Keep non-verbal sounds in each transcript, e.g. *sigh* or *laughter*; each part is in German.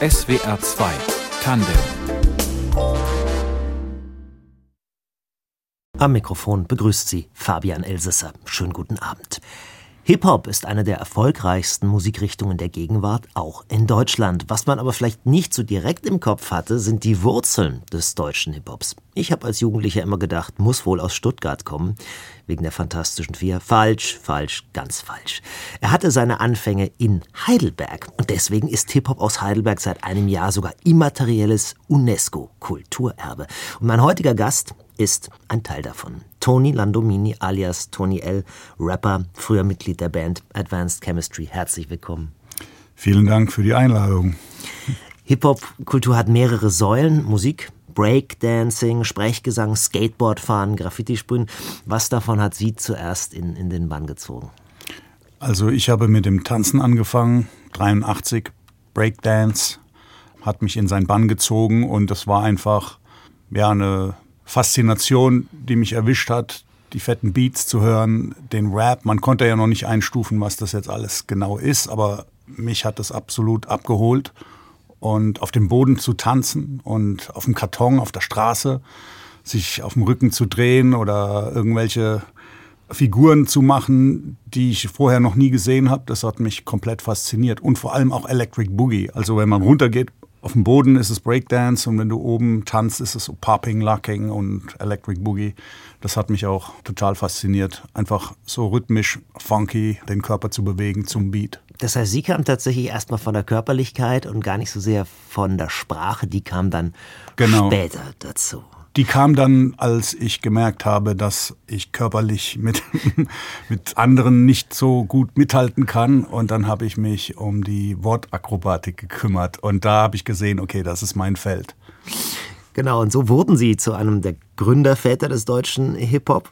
SWR 2 Tandem Am Mikrofon begrüßt Sie Fabian Elsesser. Schönen guten Abend. Hip-Hop ist eine der erfolgreichsten Musikrichtungen der Gegenwart, auch in Deutschland. Was man aber vielleicht nicht so direkt im Kopf hatte, sind die Wurzeln des deutschen Hip-Hops. Ich habe als Jugendlicher immer gedacht, muss wohl aus Stuttgart kommen, wegen der Fantastischen Vier. Falsch, falsch, ganz falsch. Er hatte seine Anfänge in Heidelberg und deswegen ist Hip-Hop aus Heidelberg seit einem Jahr sogar immaterielles UNESCO-Kulturerbe. Und mein heutiger Gast ist ein Teil davon. Tony Landomini alias Tony L., Rapper, früher Mitglied der Band Advanced Chemistry. Herzlich willkommen. Vielen Dank für die Einladung. Hip-Hop-Kultur hat mehrere Säulen. Musik, Breakdancing, Sprechgesang, Skateboardfahren, Graffiti-Sprühen. Was davon hat Sie zuerst in, in den Bann gezogen? Also ich habe mit dem Tanzen angefangen, 83, Breakdance, hat mich in seinen Bann gezogen und das war einfach ja eine Faszination, die mich erwischt hat, die fetten Beats zu hören, den Rap. Man konnte ja noch nicht einstufen, was das jetzt alles genau ist, aber mich hat das absolut abgeholt. Und auf dem Boden zu tanzen und auf dem Karton, auf der Straße, sich auf dem Rücken zu drehen oder irgendwelche Figuren zu machen, die ich vorher noch nie gesehen habe, das hat mich komplett fasziniert. Und vor allem auch Electric Boogie. Also wenn man runtergeht auf dem Boden ist es Breakdance und wenn du oben tanzt, ist es so Popping, Locking und Electric Boogie. Das hat mich auch total fasziniert. Einfach so rhythmisch, funky, den Körper zu bewegen zum Beat. Das heißt, Sie kam tatsächlich erstmal von der Körperlichkeit und gar nicht so sehr von der Sprache, die kam dann genau. später dazu. Die kam dann, als ich gemerkt habe, dass ich körperlich mit, *laughs* mit anderen nicht so gut mithalten kann. Und dann habe ich mich um die Wortakrobatik gekümmert. Und da habe ich gesehen, okay, das ist mein Feld. Genau, und so wurden sie zu einem der Gründerväter des deutschen Hip-Hop.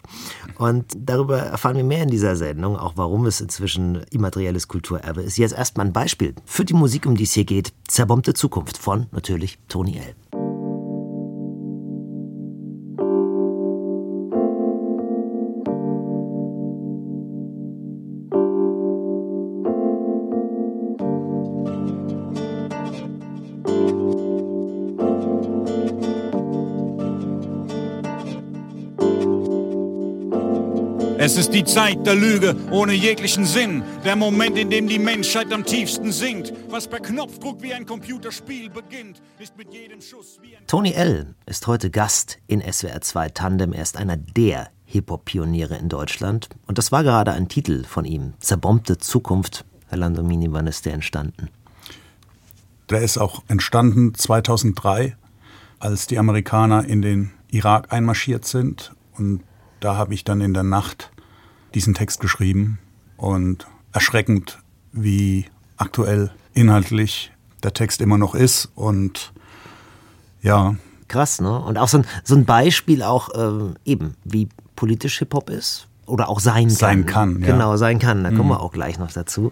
Und darüber erfahren wir mehr in dieser Sendung, auch warum es inzwischen immaterielles Kulturerbe ist. Jetzt erstmal ein Beispiel für die Musik, um die es hier geht. Zerbombte Zukunft von natürlich Tony L. die Zeit der Lüge ohne jeglichen Sinn. Der Moment, in dem die Menschheit am tiefsten sinkt. Was per Knopfdruck wie ein Computerspiel beginnt, ist mit jedem Schuss wie ein. Tony L. ist heute Gast in SWR 2 Tandem. Er ist einer der Hip-Hop-Pioniere in Deutschland. Und das war gerade ein Titel von ihm. Zerbombte Zukunft. Herr Landomini, wann ist der entstanden? Der ist auch entstanden 2003, als die Amerikaner in den Irak einmarschiert sind und da habe ich dann in der Nacht diesen Text geschrieben und erschreckend, wie aktuell inhaltlich der Text immer noch ist und ja. Krass, ne? Und auch so ein, so ein Beispiel auch ähm, eben, wie politisch Hip-Hop ist oder auch sein kann. Sein kann, ja. Genau, sein kann. Da kommen mhm. wir auch gleich noch dazu.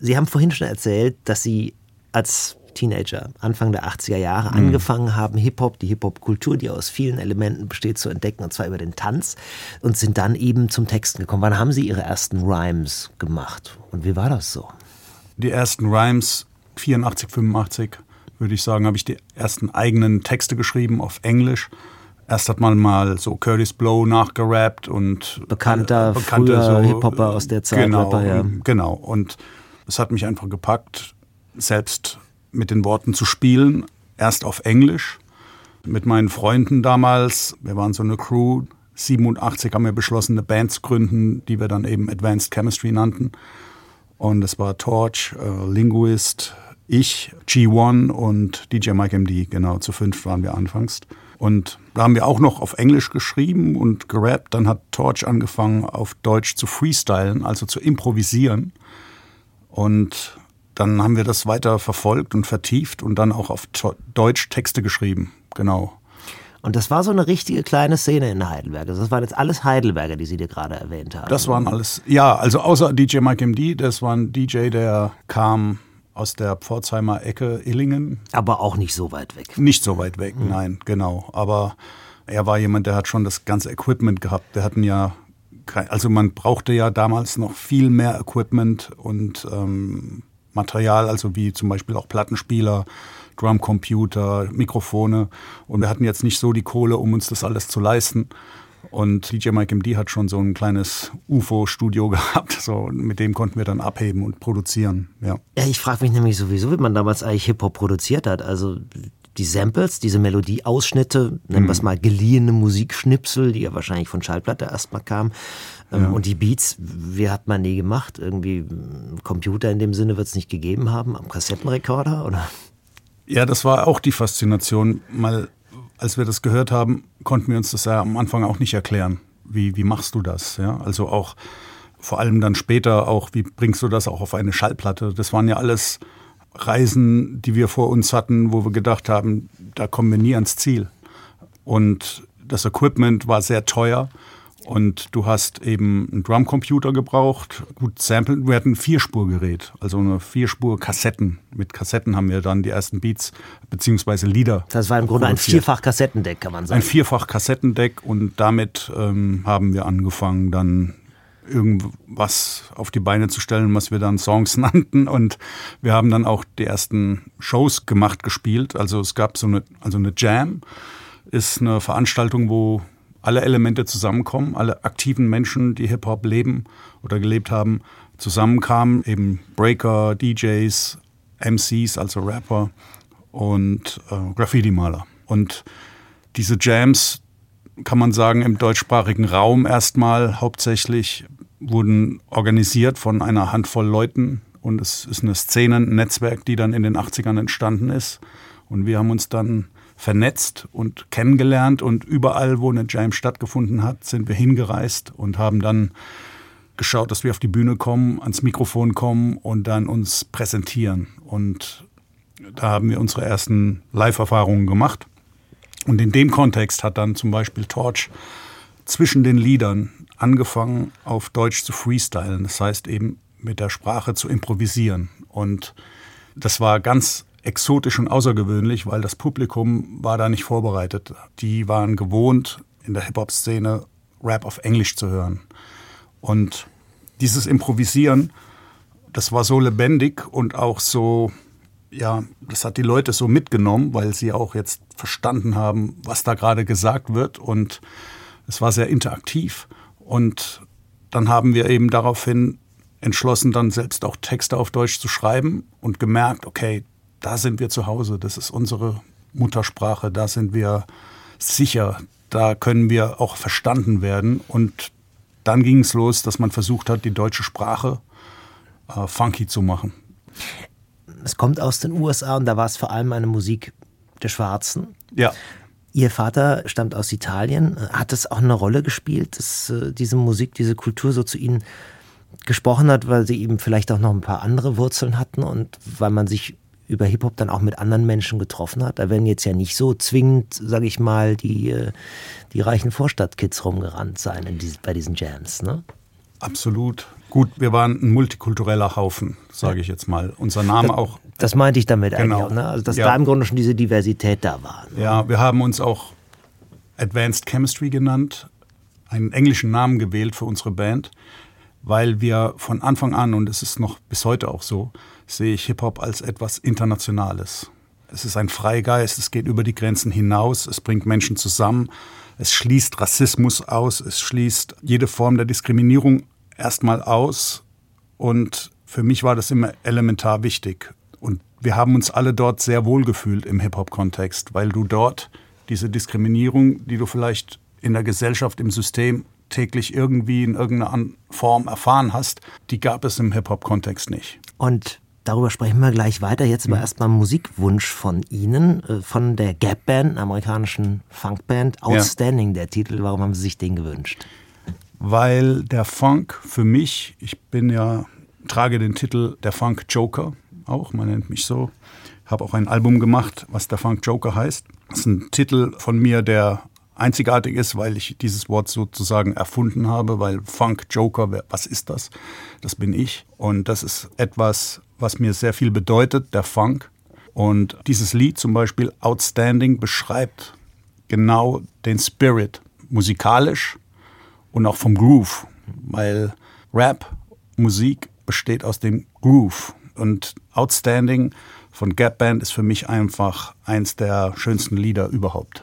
Sie haben vorhin schon erzählt, dass Sie als Teenager, Anfang der 80er Jahre, mhm. angefangen haben, Hip-Hop, die Hip-Hop-Kultur, die aus vielen Elementen besteht, zu entdecken, und zwar über den Tanz, und sind dann eben zum Texten gekommen. Wann haben Sie Ihre ersten Rhymes gemacht und wie war das so? Die ersten Rhymes, 84, 85, würde ich sagen, habe ich die ersten eigenen Texte geschrieben auf Englisch. Erst hat man mal so Curtis Blow nachgerappt und bekannter, äh, bekannter so, Hip-Hopper aus der Zeit. Genau, Rapper, ja. genau. Und es hat mich einfach gepackt, selbst mit den Worten zu spielen. Erst auf Englisch mit meinen Freunden damals. Wir waren so eine Crew. 87 haben wir beschlossen, eine Band zu gründen, die wir dann eben Advanced Chemistry nannten. Und es war Torch, äh, Linguist, ich, G1 und DJ Mike MD. Genau, zu fünf waren wir anfangs. Und da haben wir auch noch auf Englisch geschrieben und gerappt. Dann hat Torch angefangen, auf Deutsch zu freestylen, also zu improvisieren. Und dann haben wir das weiter verfolgt und vertieft und dann auch auf Deutsch Texte geschrieben. Genau. Und das war so eine richtige kleine Szene in Heidelberg. Also das waren jetzt alles Heidelberger, die Sie dir gerade erwähnt haben. Das waren alles, ja, also außer DJ Mike MD, das war ein DJ, der kam aus der Pforzheimer Ecke Illingen. Aber auch nicht so weit weg. Nicht so weit weg, mhm. nein, genau. Aber er war jemand, der hat schon das ganze Equipment gehabt. Wir hatten ja, also man brauchte ja damals noch viel mehr Equipment und ähm, Material, also wie zum Beispiel auch Plattenspieler, Drumcomputer, Mikrofone. Und wir hatten jetzt nicht so die Kohle, um uns das alles zu leisten. Und DJ Mike MD hat schon so ein kleines UFO-Studio *laughs* gehabt. So, mit dem konnten wir dann abheben und produzieren. Ja, ja ich frage mich nämlich sowieso, wie man damals eigentlich Hip-Hop produziert hat. Also die Samples, diese Melodieausschnitte, nennen wir es mhm. mal geliehene Musikschnipsel, die ja wahrscheinlich von Schallplatte erstmal kamen. Ähm, ja. Und die Beats, wie hat man nie gemacht? Irgendwie Computer in dem Sinne wird es nicht gegeben haben, am Kassettenrekorder oder? Ja, das war auch die Faszination. Mal, als wir das gehört haben, konnten wir uns das ja am Anfang auch nicht erklären. Wie, wie machst du das? Ja, also auch vor allem dann später auch, wie bringst du das auch auf eine Schallplatte? Das waren ja alles Reisen, die wir vor uns hatten, wo wir gedacht haben, da kommen wir nie ans Ziel. Und das Equipment war sehr teuer. Und du hast eben einen Drumcomputer gebraucht, gut samplen. Wir hatten ein Vierspurgerät, also eine Vierspur-Kassetten. Mit Kassetten haben wir dann die ersten Beats beziehungsweise Lieder. Das war im Grunde ein Vierfach-Kassettendeck, kann man sagen. Ein Vierfach-Kassettendeck und damit ähm, haben wir angefangen, dann irgendwas auf die Beine zu stellen, was wir dann Songs *laughs* nannten. Und wir haben dann auch die ersten Shows gemacht, gespielt. Also es gab so eine, also eine Jam, ist eine Veranstaltung, wo alle Elemente zusammenkommen, alle aktiven Menschen, die Hip-Hop leben oder gelebt haben, zusammenkamen, eben Breaker, DJs, MCs, also Rapper und äh, Graffiti-Maler. Und diese Jams, kann man sagen, im deutschsprachigen Raum erstmal hauptsächlich wurden organisiert von einer Handvoll Leuten und es ist eine Szene, ein Netzwerk, die dann in den 80ern entstanden ist. Und wir haben uns dann vernetzt und kennengelernt und überall, wo eine Jam stattgefunden hat, sind wir hingereist und haben dann geschaut, dass wir auf die Bühne kommen, ans Mikrofon kommen und dann uns präsentieren. Und da haben wir unsere ersten Live-Erfahrungen gemacht. Und in dem Kontext hat dann zum Beispiel Torch zwischen den Liedern angefangen, auf Deutsch zu freestylen. Das heißt eben mit der Sprache zu improvisieren. Und das war ganz exotisch und außergewöhnlich, weil das Publikum war da nicht vorbereitet. Die waren gewohnt, in der Hip-Hop-Szene Rap auf Englisch zu hören. Und dieses Improvisieren, das war so lebendig und auch so ja, das hat die Leute so mitgenommen, weil sie auch jetzt verstanden haben, was da gerade gesagt wird. Und es war sehr interaktiv. Und dann haben wir eben daraufhin entschlossen, dann selbst auch Texte auf Deutsch zu schreiben und gemerkt, okay, da sind wir zu Hause, das ist unsere Muttersprache, da sind wir sicher, da können wir auch verstanden werden. Und dann ging es los, dass man versucht hat, die deutsche Sprache äh, funky zu machen es kommt aus den USA und da war es vor allem eine Musik der Schwarzen. Ja. Ihr Vater stammt aus Italien. Hat es auch eine Rolle gespielt, dass äh, diese Musik, diese Kultur so zu Ihnen gesprochen hat, weil Sie eben vielleicht auch noch ein paar andere Wurzeln hatten und weil man sich über Hip-Hop dann auch mit anderen Menschen getroffen hat. Da werden jetzt ja nicht so zwingend, sage ich mal, die, äh, die reichen Vorstadtkids rumgerannt sein diese, bei diesen Jams, ne? Absolut. Gut, wir waren ein multikultureller Haufen, sage ich jetzt mal. Unser Name das, auch. Das meinte ich damit genau. eigentlich auch, ne? Also dass ja. da im Grunde schon diese Diversität da war. Ne? Ja, wir haben uns auch Advanced Chemistry genannt, einen englischen Namen gewählt für unsere Band, weil wir von Anfang an, und es ist noch bis heute auch so, sehe ich Hip-Hop als etwas Internationales. Es ist ein Freigeist, es geht über die Grenzen hinaus, es bringt Menschen zusammen, es schließt Rassismus aus, es schließt jede Form der Diskriminierung erstmal aus und für mich war das immer elementar wichtig. Und wir haben uns alle dort sehr wohl gefühlt im Hip-Hop-Kontext, weil du dort diese Diskriminierung, die du vielleicht in der Gesellschaft, im System täglich irgendwie in irgendeiner Form erfahren hast, die gab es im Hip-Hop-Kontext nicht. Und darüber sprechen wir gleich weiter. Jetzt aber mhm. erstmal Musikwunsch von Ihnen, äh, von der Gap Band, einer amerikanischen Funkband. Outstanding, ja. der Titel. Warum haben Sie sich den gewünscht? weil der Funk für mich, ich bin ja, trage den Titel der Funk Joker auch, man nennt mich so, habe auch ein Album gemacht, was der Funk Joker heißt. Das ist ein Titel von mir, der einzigartig ist, weil ich dieses Wort sozusagen erfunden habe, weil Funk Joker, was ist das? Das bin ich. Und das ist etwas, was mir sehr viel bedeutet, der Funk. Und dieses Lied zum Beispiel Outstanding beschreibt genau den Spirit musikalisch und auch vom Groove, weil Rap, Musik besteht aus dem Groove. Und Outstanding von Gap Band ist für mich einfach eins der schönsten Lieder überhaupt.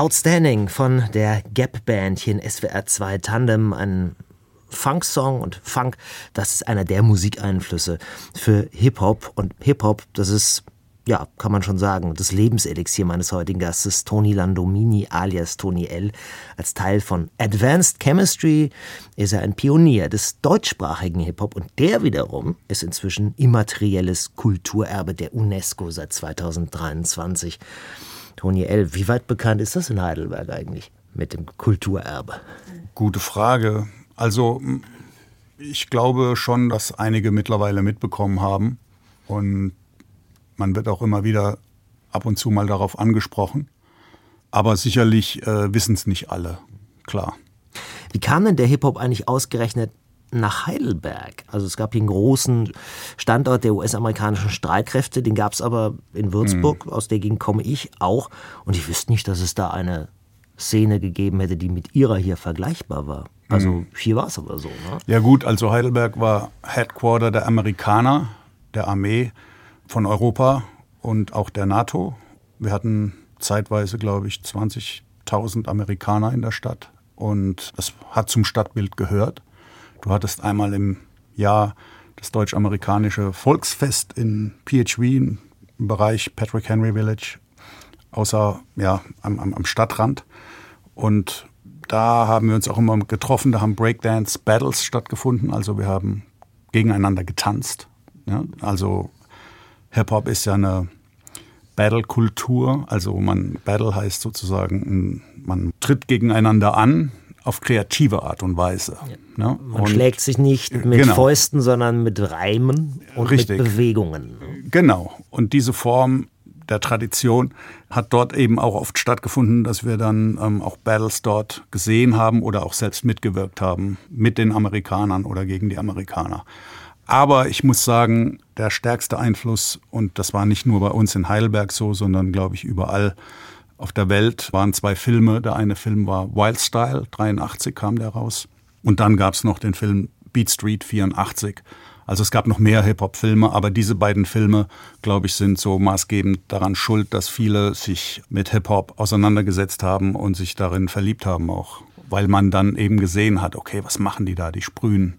Outstanding von der Gap Band hier in SWR 2 Tandem, ein Funk-Song und Funk, das ist einer der Musikeinflüsse für Hip-Hop und Hip-Hop, das ist ja, kann man schon sagen, das Lebenselixier meines heutigen Gastes, Tony Landomini alias Tony L. Als Teil von Advanced Chemistry ist er ein Pionier des deutschsprachigen Hip-Hop und der wiederum ist inzwischen immaterielles Kulturerbe der UNESCO seit 2023. Tony L., wie weit bekannt ist das in Heidelberg eigentlich mit dem Kulturerbe? Gute Frage. Also, ich glaube schon, dass einige mittlerweile mitbekommen haben. Und man wird auch immer wieder ab und zu mal darauf angesprochen. Aber sicherlich äh, wissen es nicht alle, klar. Wie kam denn der Hip-Hop eigentlich ausgerechnet nach Heidelberg? Also es gab hier einen großen Standort der US-amerikanischen Streitkräfte, den gab es aber in Würzburg, mhm. aus der Gegend komme ich auch. Und ich wüsste nicht, dass es da eine Szene gegeben hätte, die mit ihrer hier vergleichbar war. Also mhm. hier war es aber so. Ne? Ja gut, also Heidelberg war Headquarter der Amerikaner, der Armee von Europa und auch der NATO. Wir hatten zeitweise, glaube ich, 20.000 Amerikaner in der Stadt und das hat zum Stadtbild gehört. Du hattest einmal im Jahr das deutsch-amerikanische Volksfest in PHV im Bereich Patrick Henry Village, außer ja, am, am, am Stadtrand. Und da haben wir uns auch immer getroffen, da haben Breakdance-Battles stattgefunden, also wir haben gegeneinander getanzt. Ja, also Hip-Hop ist ja eine Battle-Kultur. Also man Battle heißt sozusagen, man tritt gegeneinander an auf kreative Art und Weise. Ja. Ne? Man und schlägt sich nicht mit genau. Fäusten, sondern mit Reimen und Richtig. mit Bewegungen. Genau. Und diese Form der Tradition hat dort eben auch oft stattgefunden, dass wir dann ähm, auch Battles dort gesehen haben oder auch selbst mitgewirkt haben mit den Amerikanern oder gegen die Amerikaner. Aber ich muss sagen, der stärkste Einfluss, und das war nicht nur bei uns in Heidelberg so, sondern glaube ich überall auf der Welt, waren zwei Filme. Der eine Film war Wild Style, 83 kam der raus. Und dann gab es noch den Film Beat Street 84. Also es gab noch mehr Hip-Hop-Filme, aber diese beiden Filme, glaube ich, sind so maßgebend daran schuld, dass viele sich mit Hip-Hop auseinandergesetzt haben und sich darin verliebt haben auch. Weil man dann eben gesehen hat, okay, was machen die da? Die sprühen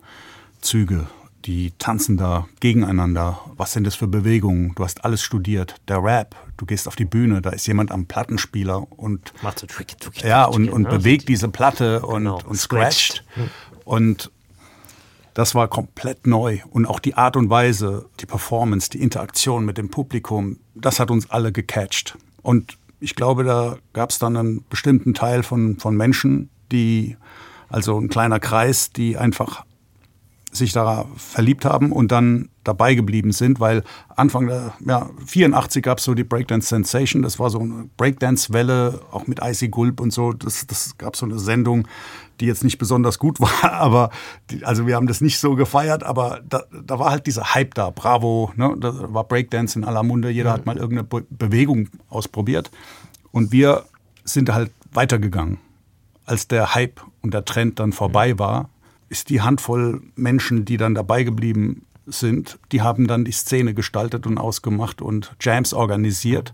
Züge die tanzen da gegeneinander. Was sind das für Bewegungen? Du hast alles studiert. Der Rap, du gehst auf die Bühne, da ist jemand am Plattenspieler und macht so tricky, tricky, ja und, und ne? bewegt diese Platte und, genau. und scratcht. Hm. Und das war komplett neu und auch die Art und Weise, die Performance, die Interaktion mit dem Publikum, das hat uns alle gecatcht. Und ich glaube, da gab es dann einen bestimmten Teil von, von Menschen, die, also ein kleiner Kreis, die einfach sich da verliebt haben und dann dabei geblieben sind, weil Anfang der ja, 84 gab es so die Breakdance Sensation, das war so eine Breakdance-Welle, auch mit Icy Gulp und so. Das, das gab so eine Sendung, die jetzt nicht besonders gut war, *laughs* aber die, also wir haben das nicht so gefeiert, aber da, da war halt dieser Hype da, Bravo, ne? da war Breakdance in aller Munde, jeder hat mal irgendeine Be Bewegung ausprobiert und wir sind halt weitergegangen. Als der Hype und der Trend dann vorbei war, ist die Handvoll Menschen, die dann dabei geblieben sind, die haben dann die Szene gestaltet und ausgemacht und Jams organisiert.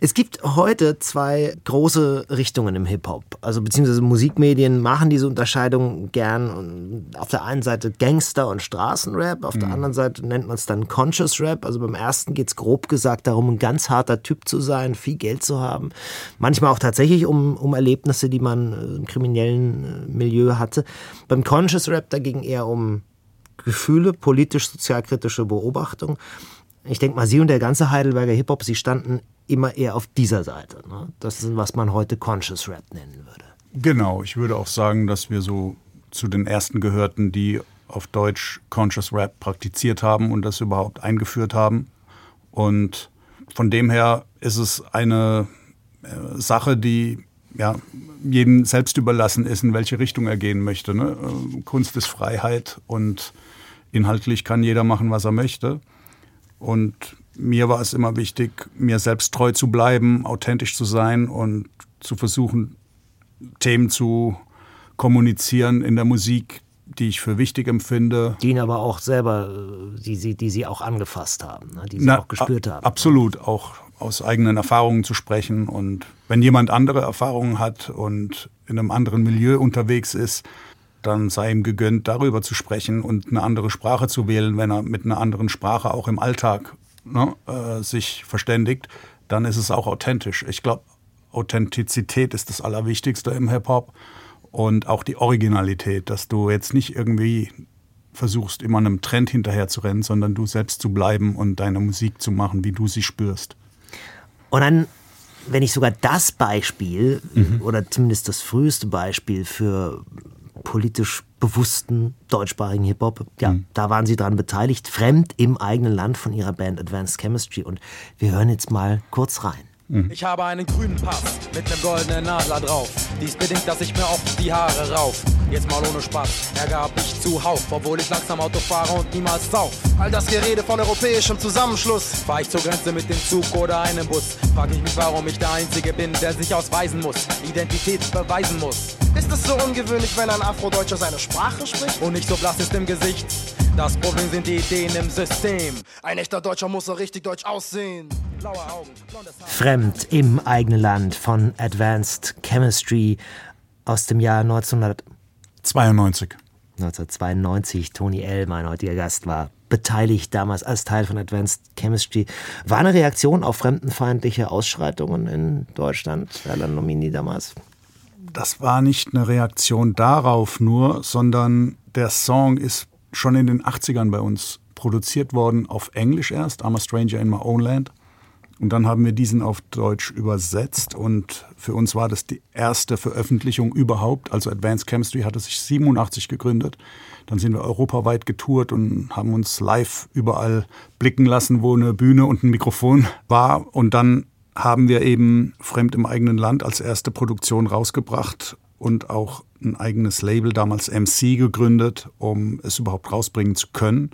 Es gibt heute zwei große Richtungen im Hip-Hop. Also beziehungsweise Musikmedien machen diese Unterscheidung gern. Auf der einen Seite Gangster- und Straßenrap, auf mhm. der anderen Seite nennt man es dann Conscious Rap. Also beim ersten geht es grob gesagt darum, ein ganz harter Typ zu sein, viel Geld zu haben. Manchmal auch tatsächlich um, um Erlebnisse, die man äh, im kriminellen äh, Milieu hatte. Beim Conscious Rap dagegen eher um Gefühle, politisch-sozialkritische Beobachtung. Ich denke mal, Sie und der ganze Heidelberger Hip-Hop, Sie standen immer eher auf dieser Seite. Ne? Das ist, was man heute Conscious Rap nennen würde. Genau, ich würde auch sagen, dass wir so zu den ersten gehörten, die auf Deutsch Conscious Rap praktiziert haben und das überhaupt eingeführt haben. Und von dem her ist es eine äh, Sache, die ja, jedem selbst überlassen ist, in welche Richtung er gehen möchte. Ne? Äh, Kunst ist Freiheit und inhaltlich kann jeder machen, was er möchte. Und mir war es immer wichtig, mir selbst treu zu bleiben, authentisch zu sein und zu versuchen, Themen zu kommunizieren in der Musik, die ich für wichtig empfinde. Die ihn aber auch selber, äh, die sie, die sie auch angefasst haben, ne? die sie Na, auch gespürt haben. Absolut, auch aus eigenen Erfahrungen zu sprechen. Und wenn jemand andere Erfahrungen hat und in einem anderen Milieu unterwegs ist, dann sei ihm gegönnt, darüber zu sprechen und eine andere Sprache zu wählen, wenn er mit einer anderen Sprache auch im Alltag ne, äh, sich verständigt, dann ist es auch authentisch. Ich glaube, Authentizität ist das Allerwichtigste im Hip-Hop und auch die Originalität, dass du jetzt nicht irgendwie versuchst, immer einem Trend hinterher zu rennen, sondern du selbst zu bleiben und deine Musik zu machen, wie du sie spürst. Und dann, wenn ich sogar das Beispiel mhm. oder zumindest das früheste Beispiel für politisch bewussten deutschsprachigen Hip-Hop, ja, mhm. da waren sie dran beteiligt, fremd im eigenen Land von ihrer Band Advanced Chemistry. Und wir hören jetzt mal kurz rein. Mhm. Ich habe einen grünen Pass mit einem goldenen Nadler drauf. Dies bedingt, dass ich mir oft die Haare rauf. Jetzt mal ohne Spaß, er gab ich zuhauf, obwohl ich langsam Auto fahre und niemals sauf. All das Gerede von europäischem Zusammenschluss. Fahr ich zur Grenze mit dem Zug oder einem Bus, frag ich mich, warum ich der Einzige bin, der sich ausweisen muss, Identität beweisen muss. Ist es so ungewöhnlich, wenn ein Afrodeutscher seine Sprache spricht? Und nicht so blass ist im Gesicht. Das Problem sind die Ideen im System. Ein echter Deutscher muss so richtig deutsch aussehen. Fremd im eigenen Land von Advanced Chemistry aus dem Jahr 1992. 1992. Tony L., mein heutiger Gast, war beteiligt damals als Teil von Advanced Chemistry. War eine Reaktion auf fremdenfeindliche Ausschreitungen in Deutschland, Herr Landomini damals? Das war nicht eine Reaktion darauf nur, sondern der Song ist schon in den 80ern bei uns produziert worden, auf Englisch erst, I'm a Stranger in My Own Land. Und dann haben wir diesen auf Deutsch übersetzt und für uns war das die erste Veröffentlichung überhaupt. Also Advanced Chemistry hatte sich 87 gegründet. Dann sind wir europaweit getourt und haben uns live überall blicken lassen, wo eine Bühne und ein Mikrofon war. Und dann haben wir eben Fremd im eigenen Land als erste Produktion rausgebracht und auch ein eigenes Label, damals MC, gegründet, um es überhaupt rausbringen zu können.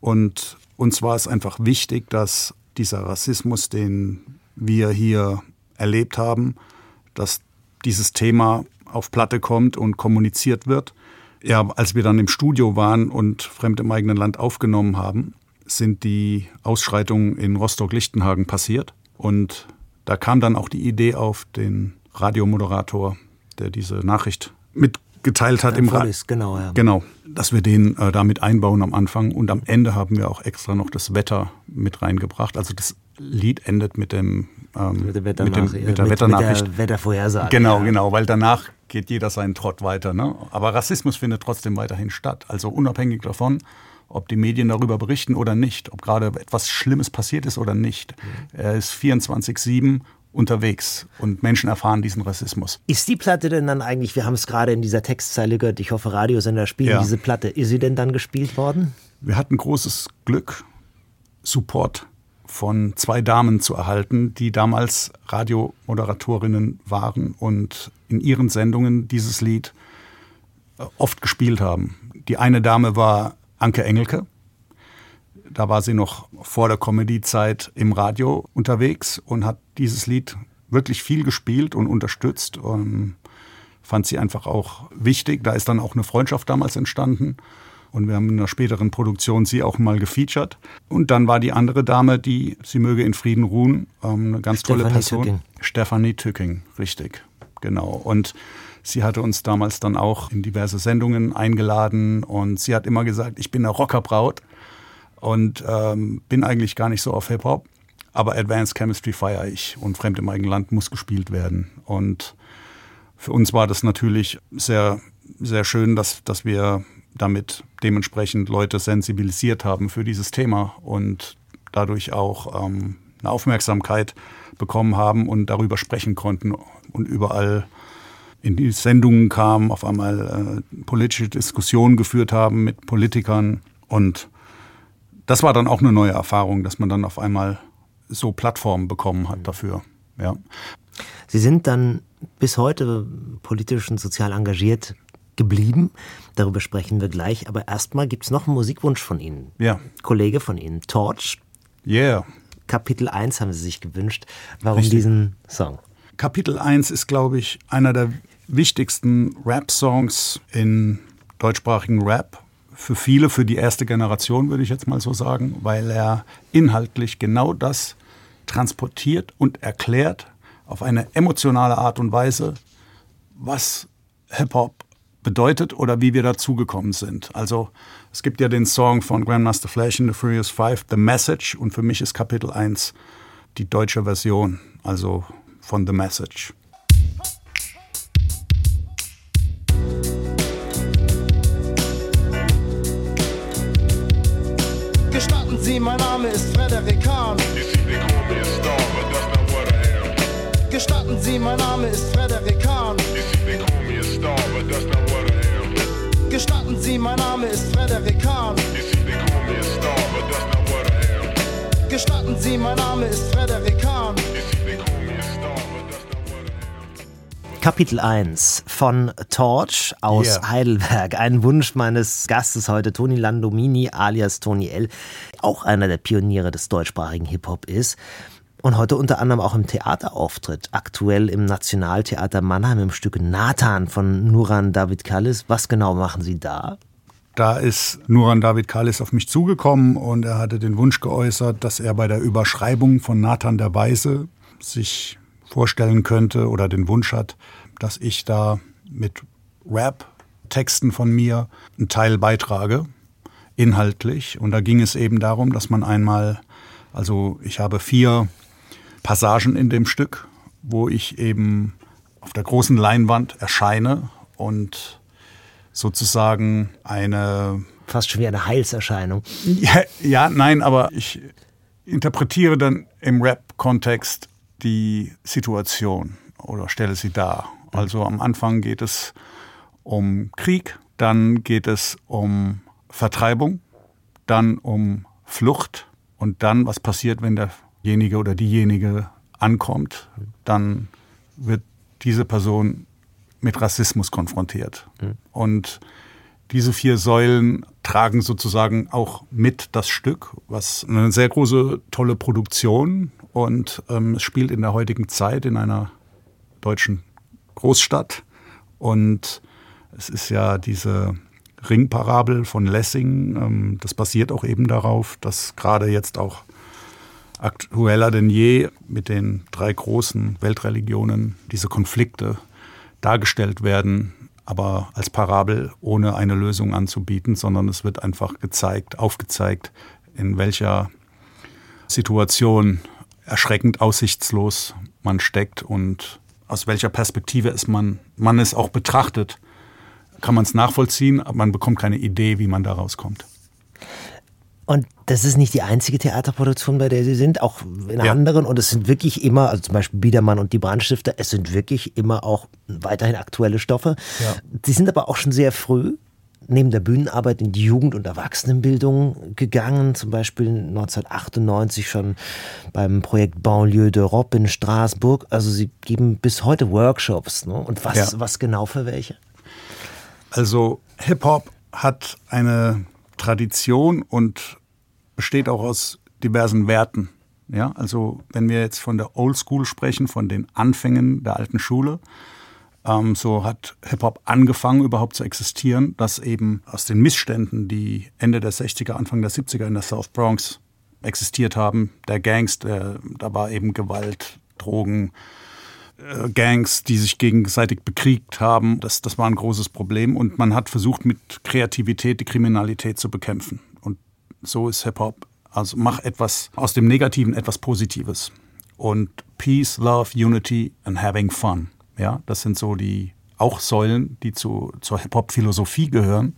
Und uns war es einfach wichtig, dass dieser Rassismus, den wir hier erlebt haben, dass dieses Thema auf Platte kommt und kommuniziert wird. Ja, als wir dann im Studio waren und Fremd im eigenen Land aufgenommen haben, sind die Ausschreitungen in Rostock-Lichtenhagen passiert. Und da kam dann auch die Idee auf, den Radiomoderator, der diese Nachricht mitgeteilt hat im Radio. Genau, ja. genau, dass wir den äh, da mit einbauen am Anfang. Und am Ende haben wir auch extra noch das Wetter mit reingebracht. Also das Lied endet mit dem ähm, mit, der mit, dem, mit der Wetternachricht. Mit der Wettervorhersage. Genau, ja. genau, weil danach geht jeder seinen Trott weiter. Ne? Aber Rassismus findet trotzdem weiterhin statt. Also unabhängig davon, ob die Medien darüber berichten oder nicht, ob gerade etwas Schlimmes passiert ist oder nicht. Mhm. Er ist 24-7 unterwegs und Menschen erfahren diesen Rassismus. Ist die Platte denn dann eigentlich, wir haben es gerade in dieser Textzeile gehört, ich hoffe Radiosender spielen ja. diese Platte, ist sie denn dann gespielt worden? Wir hatten großes Glück, Support von zwei Damen zu erhalten, die damals Radiomoderatorinnen waren und in ihren Sendungen dieses Lied äh, oft gespielt haben. Die eine Dame war Anke Engelke, da war sie noch vor der Comedy-Zeit im Radio unterwegs und hat dieses Lied wirklich viel gespielt und unterstützt. Und fand sie einfach auch wichtig. Da ist dann auch eine Freundschaft damals entstanden. Und wir haben in einer späteren Produktion sie auch mal gefeatured. Und dann war die andere Dame, die, sie möge in Frieden ruhen, ähm, eine ganz Stephanie tolle Person. Tücking. Stefanie Tücking, richtig, genau. Und sie hatte uns damals dann auch in diverse Sendungen eingeladen und sie hat immer gesagt, ich bin eine Rockerbraut und ähm, bin eigentlich gar nicht so auf Hip-Hop. Aber Advanced Chemistry feiere ich und Fremd im eigenen Land muss gespielt werden. Und für uns war das natürlich sehr, sehr schön, dass, dass wir damit dementsprechend Leute sensibilisiert haben für dieses Thema und dadurch auch ähm, eine Aufmerksamkeit bekommen haben und darüber sprechen konnten und überall in die Sendungen kamen, auf einmal äh, politische Diskussionen geführt haben mit Politikern und das war dann auch eine neue Erfahrung, dass man dann auf einmal so Plattformen bekommen hat dafür. Ja. Sie sind dann bis heute politisch und sozial engagiert geblieben. Darüber sprechen wir gleich. Aber erstmal gibt es noch einen Musikwunsch von Ihnen. Ja. Kollege von Ihnen, Torch. Yeah. Kapitel 1 haben Sie sich gewünscht. Warum Richtig. diesen Song? Kapitel 1 ist, glaube ich, einer der wichtigsten Rap-Songs in deutschsprachigen Rap. Für viele, für die erste Generation, würde ich jetzt mal so sagen, weil er inhaltlich genau das transportiert und erklärt auf eine emotionale Art und Weise, was Hip-Hop bedeutet oder wie wir dazugekommen sind. Also es gibt ja den Song von Grandmaster Flash in The Furious Five, The Message, und für mich ist Kapitel 1 die deutsche Version, also von The Message. Sie, mein Name ist Frederik Kahn. Gestatten Sie, mein Name ist Frederik Kahn. Gestatten Sie, mein Name ist Frederik Kahn. Gestatten Sie, mein Name ist Frederik Kahn. Kapitel 1 von Torch aus Yeah. Heidelberg. Ein Wunsch meines Gastes heute, Toni Landomini alias Toni L., auch einer der Pioniere des deutschsprachigen Hip-Hop ist. Und heute unter anderem auch im Theater auftritt. Aktuell im Nationaltheater Mannheim im Stück Nathan von Nuran David Kallis. Was genau machen Sie da? Da ist Nuran David Kalis auf mich zugekommen und er hatte den Wunsch geäußert, dass er bei der Überschreibung von Nathan der Weise sich vorstellen könnte oder den Wunsch hat, dass ich da mit Rap-Texten von mir einen Teil beitrage, inhaltlich. Und da ging es eben darum, dass man einmal, also ich habe vier Passagen in dem Stück, wo ich eben auf der großen Leinwand erscheine und sozusagen eine Fast schon wie eine Heilserscheinung. ja, ja, nein, aber ich interpretiere dann im Rap-Kontext die Situation oder stelle sie dar. Also am Anfang geht es um Krieg, dann geht es um Vertreibung, dann um Flucht und dann, was passiert, wenn derjenige oder diejenige ankommt, dann wird diese Person mit Rassismus konfrontiert. Und diese vier Säulen tragen sozusagen auch mit das Stück, was eine sehr große, tolle Produktion und ähm, es spielt in der heutigen Zeit in einer deutschen Großstadt. Und es ist ja diese Ringparabel von Lessing, ähm, das basiert auch eben darauf, dass gerade jetzt auch aktueller denn je mit den drei großen Weltreligionen diese Konflikte dargestellt werden, aber als Parabel ohne eine Lösung anzubieten, sondern es wird einfach gezeigt, aufgezeigt, in welcher Situation erschreckend aussichtslos man steckt und aus welcher Perspektive es man, man es auch betrachtet, kann man es nachvollziehen, aber man bekommt keine Idee, wie man da rauskommt. Und das ist nicht die einzige Theaterproduktion, bei der Sie sind, auch in Ja. anderen. Und es sind wirklich immer, also zum Beispiel Biedermann und die Brandstifter, es sind wirklich immer auch weiterhin aktuelle Stoffe. Ja. Sie sind aber auch schon sehr früh neben der Bühnenarbeit in die Jugend- und Erwachsenenbildung gegangen, zum Beispiel 1998 schon beim Projekt Banlieue d'Europe in Straßburg. Also Sie geben bis heute Workshops. Ne? Und was, Ja. was genau für welche? Also Hip-Hop hat eine Tradition und besteht auch aus diversen Werten. Ja, also wenn wir jetzt von der Old School sprechen, von den Anfängen der alten Schule, ähm, so hat Hip-Hop angefangen überhaupt zu existieren, dass eben aus den Missständen, die Ende der 60er, Anfang der 70er in der South Bronx existiert haben, der Gangs, der, da war eben Gewalt, Drogen, äh, Gangs, die sich gegenseitig bekriegt haben. Das, das war ein großes Problem. Und man hat versucht, mit Kreativität die Kriminalität zu bekämpfen. Und so ist Hip-Hop. Also mach etwas aus dem Negativen etwas Positives. Und Peace, Love, Unity and Having Fun. Ja, das sind so die auch Säulen, die zu, zur Hip-Hop-Philosophie gehören.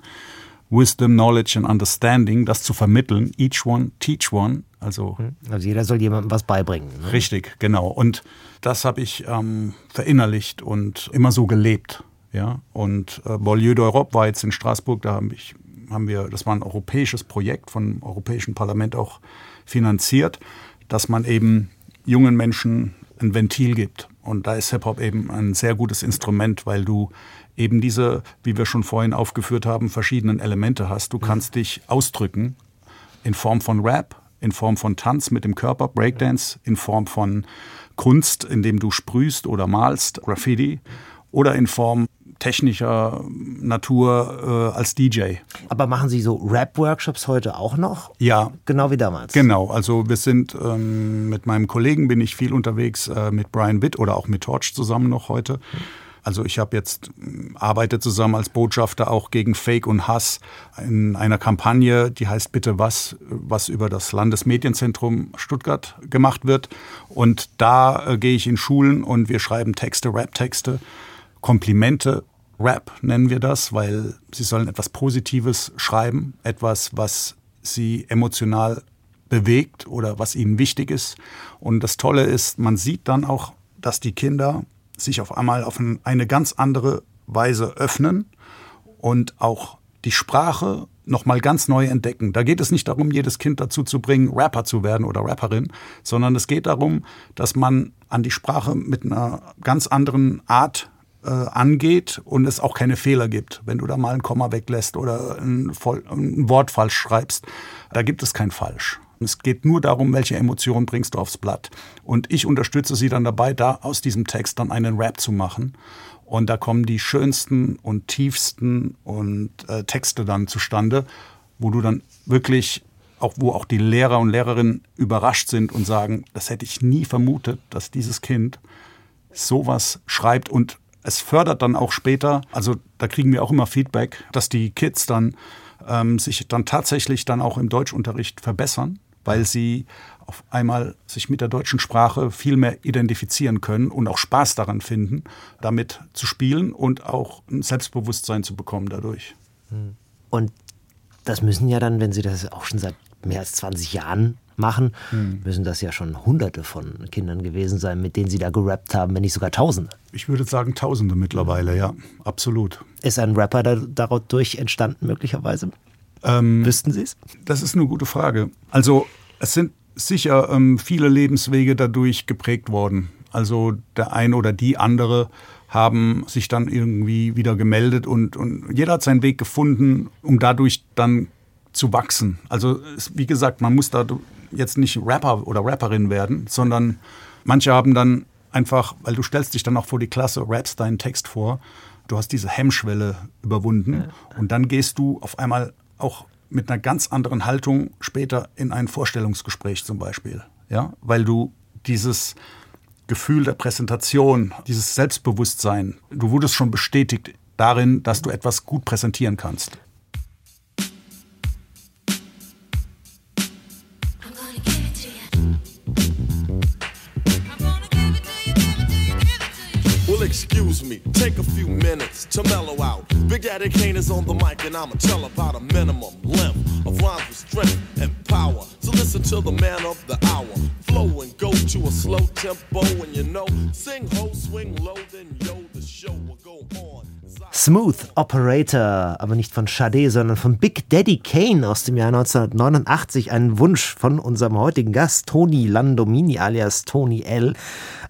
Wisdom, Knowledge and Understanding, das zu vermitteln. Each one, teach one. Also Also jeder soll jemandem was beibringen. Ne? Richtig, genau. Und das habe ich ähm, verinnerlicht und immer so gelebt. Ja? Und äh, Beaulieu d'Europe war jetzt in Straßburg, da habe ich haben wir, das war ein europäisches Projekt vom Europäischen Parlament auch finanziert, dass man eben jungen Menschen ein Ventil gibt. Und da ist Hip-Hop eben ein sehr gutes Instrument, weil du eben diese, wie wir schon vorhin aufgeführt haben, verschiedenen Elemente hast. Du kannst dich ausdrücken in Form von Rap, in Form von Tanz mit dem Körper, Breakdance, in Form von Kunst, indem du sprühst oder malst, Graffiti, oder in Form technischer Natur äh, als DJ. Aber machen Sie so Rap-Workshops heute auch noch? Ja. Genau wie damals? Genau, also wir sind ähm, mit meinem Kollegen bin ich viel unterwegs, äh, mit Brian Witt oder auch mit Torch zusammen noch heute. Also ich habe jetzt ähm, arbeite zusammen als Botschafter auch gegen Fake und Hass in einer Kampagne, die heißt Bitte was, was über das Landesmedienzentrum Stuttgart gemacht wird. Und da äh, gehe ich in Schulen und wir schreiben Texte, Rap-Texte Komplimente Rap nennen wir das, weil sie sollen etwas Positives schreiben, etwas, was sie emotional bewegt oder was ihnen wichtig ist. Und das Tolle ist, man sieht dann auch, dass die Kinder sich auf einmal auf eine ganz andere Weise öffnen und auch die Sprache nochmal ganz neu entdecken. Da geht es nicht darum, jedes Kind dazu zu bringen, Rapper zu werden oder Rapperin, sondern es geht darum, dass man an die Sprache mit einer ganz anderen Art äh, angeht und es auch keine Fehler gibt. Wenn du da mal ein Komma weglässt oder ein, voll, ein Wort falsch schreibst, da gibt es kein Falsch. Es geht nur darum, welche Emotionen bringst du aufs Blatt. Und ich unterstütze sie dann dabei, da aus diesem Text dann einen Rap zu machen. Und da kommen die schönsten und tiefsten und äh, Texte dann zustande, wo du dann wirklich auch wo auch die Lehrer und Lehrerinnen überrascht sind und sagen, das hätte ich nie vermutet, dass dieses Kind sowas schreibt und es fördert dann auch später, also da kriegen wir auch immer Feedback, dass die Kids dann ähm, sich dann tatsächlich dann auch im Deutschunterricht verbessern, weil sie auf einmal sich mit der deutschen Sprache viel mehr identifizieren können und auch Spaß daran finden, damit zu spielen und auch ein Selbstbewusstsein zu bekommen dadurch. Und das müssen ja dann, wenn Sie das auch schon seit mehr als 20 Jahren machen, hm. müssen das ja schon Hunderte von Kindern gewesen sein, mit denen Sie da gerappt haben, wenn nicht sogar Tausende. Ich würde sagen Tausende mittlerweile, ja, absolut. Ist ein Rapper da, dadurch entstanden möglicherweise? Ähm, Wüssten Sie es? Das ist eine gute Frage. Also es sind sicher ähm, viele Lebenswege dadurch geprägt worden. Also der ein oder die andere haben sich dann irgendwie wieder gemeldet und, und jeder hat seinen Weg gefunden, um dadurch dann zu wachsen. Also wie gesagt, man muss da jetzt nicht Rapper oder Rapperin werden, sondern manche haben dann einfach, weil du stellst dich dann auch vor die Klasse, rappst deinen Text vor, du hast diese Hemmschwelle überwunden und dann gehst du auf einmal auch mit einer ganz anderen Haltung später in ein Vorstellungsgespräch zum Beispiel, ja, weil du dieses Gefühl der Präsentation, dieses Selbstbewusstsein, du wurdest schon bestätigt darin, dass du etwas gut präsentieren kannst. Excuse me, take a few minutes to mellow out. Big Daddy Kane is on the mic, and I'ma tell about a minimum length of rhymes with strength and power. So listen to the man of the hour. Flow and go to a slow tempo, and you know, sing ho, swing low, then yo, the show will go on. Smooth Operator, aber nicht von Sade, sondern von Big Daddy Kane aus dem Jahr 1989. Ein Wunsch von unserem heutigen Gast, Tony Landomini alias Tony L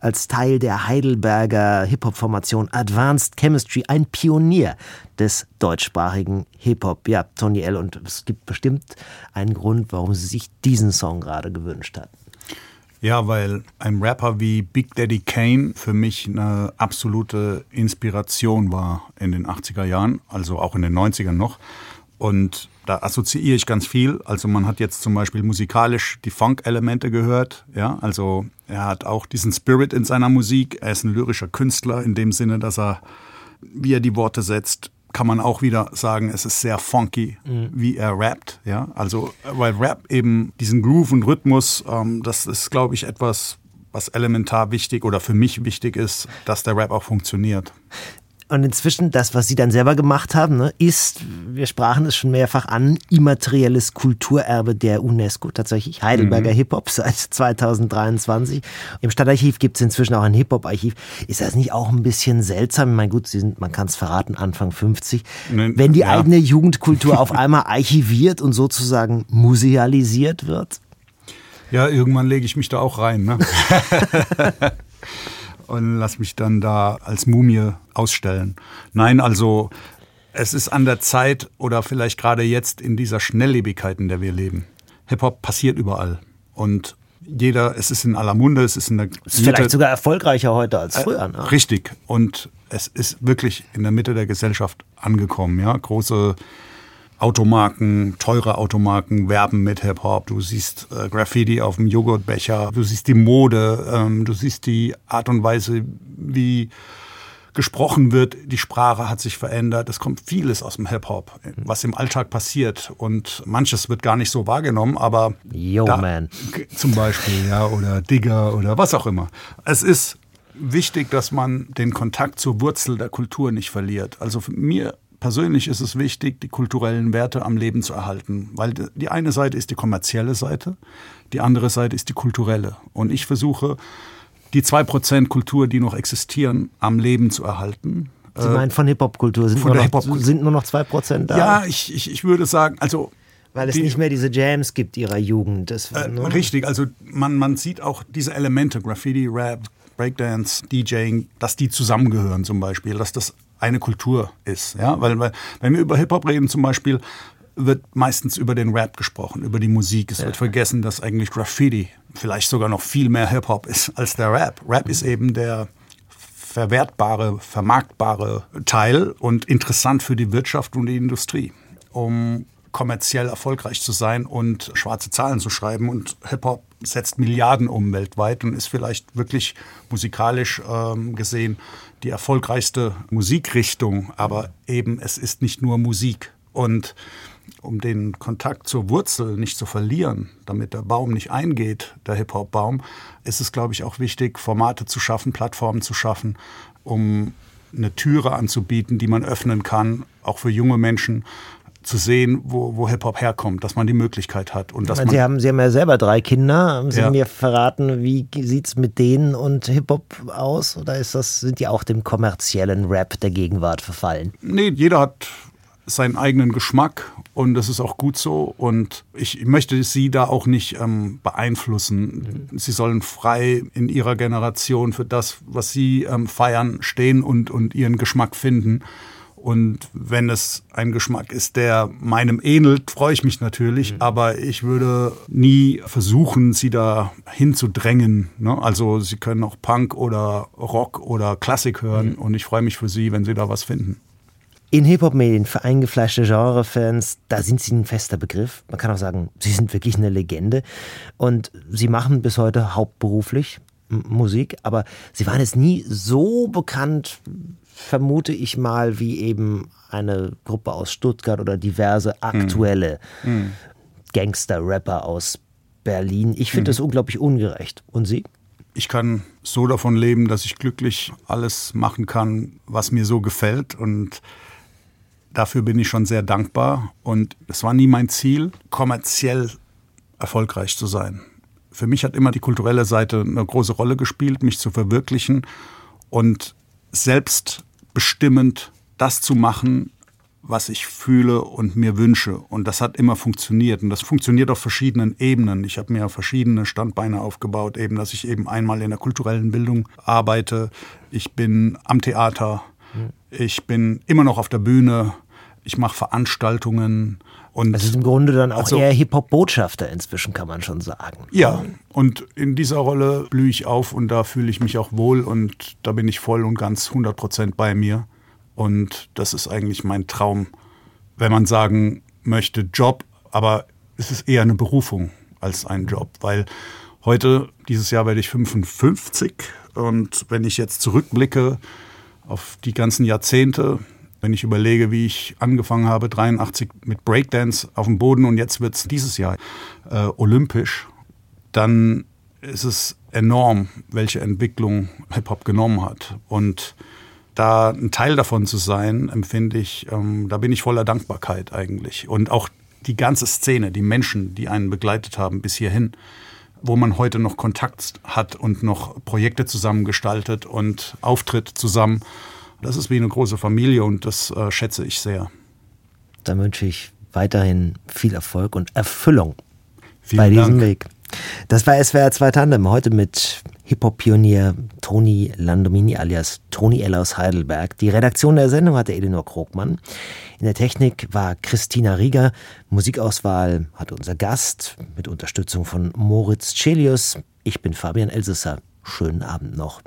als Teil der Heidelberger Hip-Hop-Formation Advanced Chemistry, ein Pionier des deutschsprachigen Hip-Hop. Ja, Tony L. Und es gibt bestimmt einen Grund, warum sie sich diesen Song gerade gewünscht hat. Ja, weil ein Rapper wie Big Daddy Kane für mich eine absolute Inspiration war in den 80er Jahren, also auch in den 90ern noch. Und da assoziiere ich ganz viel. Also man hat jetzt zum Beispiel musikalisch die Funk-Elemente gehört. Ja, also er hat auch diesen Spirit in seiner Musik. Er ist ein lyrischer Künstler in dem Sinne, dass er, wie er die Worte setzt, kann man auch wieder sagen, es ist sehr funky, mhm. wie er rappt. Ja, also weil Rap eben diesen Groove und Rhythmus, ähm, das ist, glaube ich, etwas, was elementar wichtig oder für mich wichtig ist, dass der Rap auch funktioniert. Und inzwischen, das, was Sie dann selber gemacht haben, ne, ist, wir sprachen es schon mehrfach an, immaterielles Kulturerbe der UNESCO, tatsächlich Heidelberger mhm. Hip-Hop seit 2023. Im Stadtarchiv gibt es inzwischen auch ein Hip-Hop-Archiv. Ist das nicht auch ein bisschen seltsam? Ich meine, gut, Sie sind, man kann es verraten, Anfang 50. Ne, wenn die ja. eigene Jugendkultur auf einmal archiviert und sozusagen musealisiert wird? Ja, irgendwann lege ich mich da auch rein. Ne? *laughs* und lass mich dann da als Mumie ausstellen. Nein, also es ist an der Zeit oder vielleicht gerade jetzt in dieser Schnelllebigkeit, in der wir leben. Hip-Hop passiert überall. Und jeder, es ist in aller Munde, es ist in der ist Mitte, vielleicht sogar erfolgreicher heute als früher. Ne? Richtig. Und es ist wirklich in der Mitte der Gesellschaft angekommen. Ja, große Automarken, teure Automarken werben mit Hip-Hop. Du siehst äh, Graffiti auf dem Joghurtbecher, du siehst die Mode, ähm, du siehst die Art und Weise, wie gesprochen wird. Die Sprache hat sich verändert. Es kommt vieles aus dem Hip-Hop, was im Alltag passiert. Und manches wird gar nicht so wahrgenommen, aber. Yo, da, man. Zum Beispiel, ja, oder Digger oder was auch immer. Es ist wichtig, dass man den Kontakt zur Wurzel der Kultur nicht verliert. Also für mir persönlich ist es wichtig, die kulturellen Werte am Leben zu erhalten, weil die eine Seite ist die kommerzielle Seite, die andere Seite ist die kulturelle. Und ich versuche, die zwei Prozent Kultur, die noch existieren, am Leben zu erhalten. Sie meinen von Hip-Hop-Kultur? Sind, Hip sind nur noch zwei Prozent da? Ja, ich, ich, ich würde sagen, also weil es die, nicht mehr diese Jams gibt ihrer Jugend. Das, äh, ne? Richtig, also man, man sieht auch diese Elemente, Graffiti, Rap, Breakdance, DJing, dass die zusammengehören zum Beispiel, dass das eine Kultur ist. Ja? Weil, weil wenn wir über Hip-Hop reden zum Beispiel, wird meistens über den Rap gesprochen, über die Musik. Es ja. wird vergessen, dass eigentlich Graffiti vielleicht sogar noch viel mehr Hip-Hop ist als der Rap. Rap mhm. ist eben der verwertbare, vermarktbare Teil und interessant für die Wirtschaft und die Industrie. Um kommerziell erfolgreich zu sein und schwarze Zahlen zu schreiben. Und Hip-Hop setzt Milliarden um weltweit und ist vielleicht wirklich musikalisch ähm, gesehen die erfolgreichste Musikrichtung. Aber eben, es ist nicht nur Musik. Und um den Kontakt zur Wurzel nicht zu verlieren, damit der Baum nicht eingeht, der Hip-Hop-Baum, ist es, glaube ich, auch wichtig, Formate zu schaffen, Plattformen zu schaffen, um eine Türe anzubieten, die man öffnen kann, auch für junge Menschen, zu sehen, wo, wo Hip-Hop herkommt, dass man die Möglichkeit hat. Und dass meine, Sie, haben, Sie haben ja selber drei Kinder. Haben Sie ja. mir verraten, wie sieht es mit denen und Hip-Hop aus? Oder ist das, sind die auch dem kommerziellen Rap der Gegenwart verfallen? Nee, jeder hat seinen eigenen Geschmack und das ist auch gut so. Und ich möchte sie da auch nicht ähm, beeinflussen. Mhm. Sie sollen frei in ihrer Generation für das, was sie ähm, feiern, stehen und, und ihren Geschmack finden. Und wenn es ein Geschmack ist, der meinem ähnelt, freue ich mich natürlich. Mhm. Aber ich würde nie versuchen, sie da hinzudrängen. Ne? Also sie können auch Punk oder Rock oder Klassik hören. Mhm. Und ich freue mich für sie, wenn sie da was finden. In Hip-Hop-Medien für eingefleischte Genre-Fans, da sind sie ein fester Begriff. Man kann auch sagen, sie sind wirklich eine Legende. Und sie machen bis heute hauptberuflich Musik, aber sie waren jetzt nie so bekannt vermute ich mal, wie eben eine Gruppe aus Stuttgart oder diverse aktuelle mhm. Gangster-Rapper aus Berlin. Ich finde mhm. das unglaublich ungerecht. Und Sie? Ich kann so davon leben, dass ich glücklich alles machen kann, was mir so gefällt. Und dafür bin ich schon sehr dankbar. Und es war nie mein Ziel, kommerziell erfolgreich zu sein. Für mich hat immer die kulturelle Seite eine große Rolle gespielt, mich zu verwirklichen und selbst bestimmend, das zu machen, was ich fühle und mir wünsche. Und das hat immer funktioniert. Und das funktioniert auf verschiedenen Ebenen. Ich habe mir verschiedene Standbeine aufgebaut, eben, dass ich eben einmal in der kulturellen Bildung arbeite. Ich bin am Theater. Ich bin immer noch auf der Bühne. Ich mache Veranstaltungen. Und also im Grunde dann auch also, eher Hip-Hop-Botschafter inzwischen, kann man schon sagen. Ja, und in dieser Rolle blühe ich auf und da fühle ich mich auch wohl und da bin ich voll und ganz 100 Prozent bei mir. Und das ist eigentlich mein Traum, wenn man sagen möchte, Job, aber es ist eher eine Berufung als ein Job, weil heute, dieses Jahr werde ich 55 und wenn ich jetzt zurückblicke auf die ganzen Jahrzehnte, wenn ich überlege, wie ich angefangen habe, 83 mit Breakdance auf dem Boden und jetzt wird es dieses Jahr äh, olympisch, dann ist es enorm, welche Entwicklung Hip-Hop genommen hat. Und da ein Teil davon zu sein, empfinde ich, ähm, da bin ich voller Dankbarkeit eigentlich. Und auch die ganze Szene, die Menschen, die einen begleitet haben bis hierhin, wo man heute noch Kontakt hat und noch Projekte zusammengestaltet und auftritt zusammen. Das ist wie eine große Familie und das äh, schätze ich sehr. Dann wünsche ich weiterhin viel Erfolg und Erfüllung Vielen bei diesem Dank. Weg. Das war SWR 2 Tandem, heute mit Hip-Hop-Pionier Toni Landomini alias Toni L. aus Heidelberg. Die Redaktion der Sendung hatte Elinor Krogmann. In der Technik war Christina Rieger. Musikauswahl hatte unser Gast mit Unterstützung von Moritz Celius. Ich bin Fabian Elsesser. Schönen Abend noch.